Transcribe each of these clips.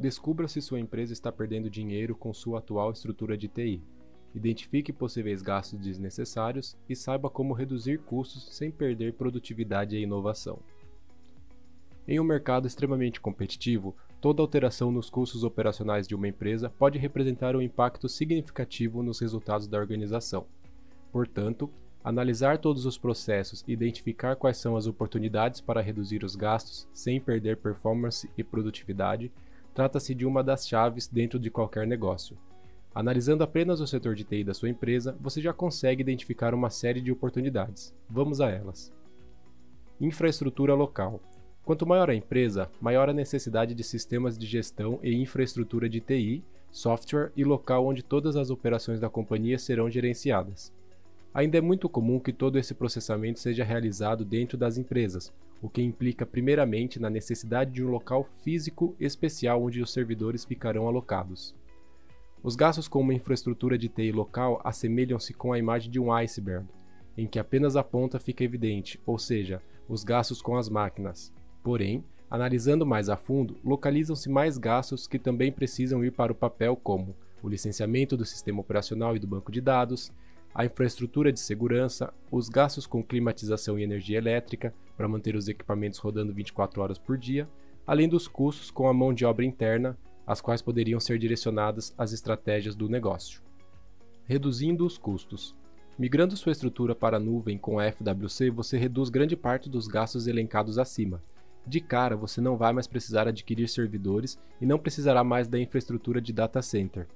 Descubra se sua empresa está perdendo dinheiro com sua atual estrutura de TI. Identifique possíveis gastos desnecessários e saiba como reduzir custos sem perder produtividade e inovação. Em um mercado extremamente competitivo, toda alteração nos custos operacionais de uma empresa pode representar um impacto significativo nos resultados da organização. Portanto, analisar todos os processos e identificar quais são as oportunidades para reduzir os gastos sem perder performance e produtividade trata-se de uma das chaves dentro de qualquer negócio. Analisando apenas o setor de TI da sua empresa, você já consegue identificar uma série de oportunidades. Vamos a elas. Infraestrutura local. Quanto maior a empresa, maior a necessidade de sistemas de gestão e infraestrutura de TI, software e local onde todas as operações da companhia serão gerenciadas. Ainda é muito comum que todo esse processamento seja realizado dentro das empresas, o que implica primeiramente na necessidade de um local físico especial onde os servidores ficarão alocados. Os gastos com uma infraestrutura de TI local assemelham-se com a imagem de um iceberg, em que apenas a ponta fica evidente, ou seja, os gastos com as máquinas. Porém, analisando mais a fundo, localizam-se mais gastos que também precisam ir para o papel, como o licenciamento do sistema operacional e do banco de dados, a infraestrutura de segurança, os gastos com climatização e energia elétrica para manter os equipamentos rodando 24 horas por dia, além dos custos com a mão de obra interna, as quais poderiam ser direcionadas às estratégias do negócio. Reduzindo os custos. Migrando sua estrutura para a nuvem com a FWC, você reduz grande parte dos gastos elencados acima. De cara, você não vai mais precisar adquirir servidores e não precisará mais da infraestrutura de data center.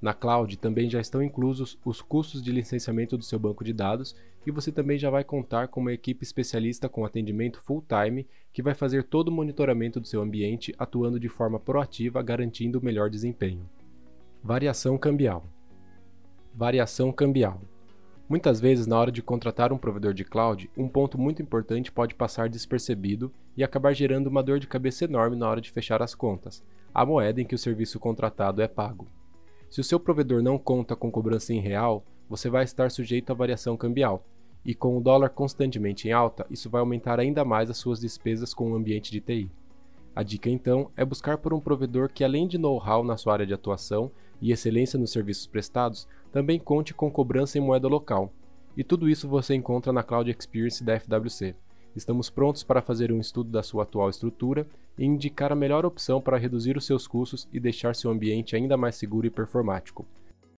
Na cloud também já estão inclusos os custos de licenciamento do seu banco de dados e você também já vai contar com uma equipe especialista com atendimento full-time que vai fazer todo o monitoramento do seu ambiente atuando de forma proativa, garantindo o melhor desempenho. Variação cambial. Variação cambial. Muitas vezes, na hora de contratar um provedor de cloud, um ponto muito importante pode passar despercebido e acabar gerando uma dor de cabeça enorme na hora de fechar as contas, a moeda em que o serviço contratado é pago. Se o seu provedor não conta com cobrança em real, você vai estar sujeito à variação cambial, e com o dólar constantemente em alta, isso vai aumentar ainda mais as suas despesas com o ambiente de TI. A dica então é buscar por um provedor que, além de know-how na sua área de atuação e excelência nos serviços prestados, também conte com cobrança em moeda local. E tudo isso você encontra na Cloud Experience da FWC. Estamos prontos para fazer um estudo da sua atual estrutura e indicar a melhor opção para reduzir os seus custos e deixar seu ambiente ainda mais seguro e performático.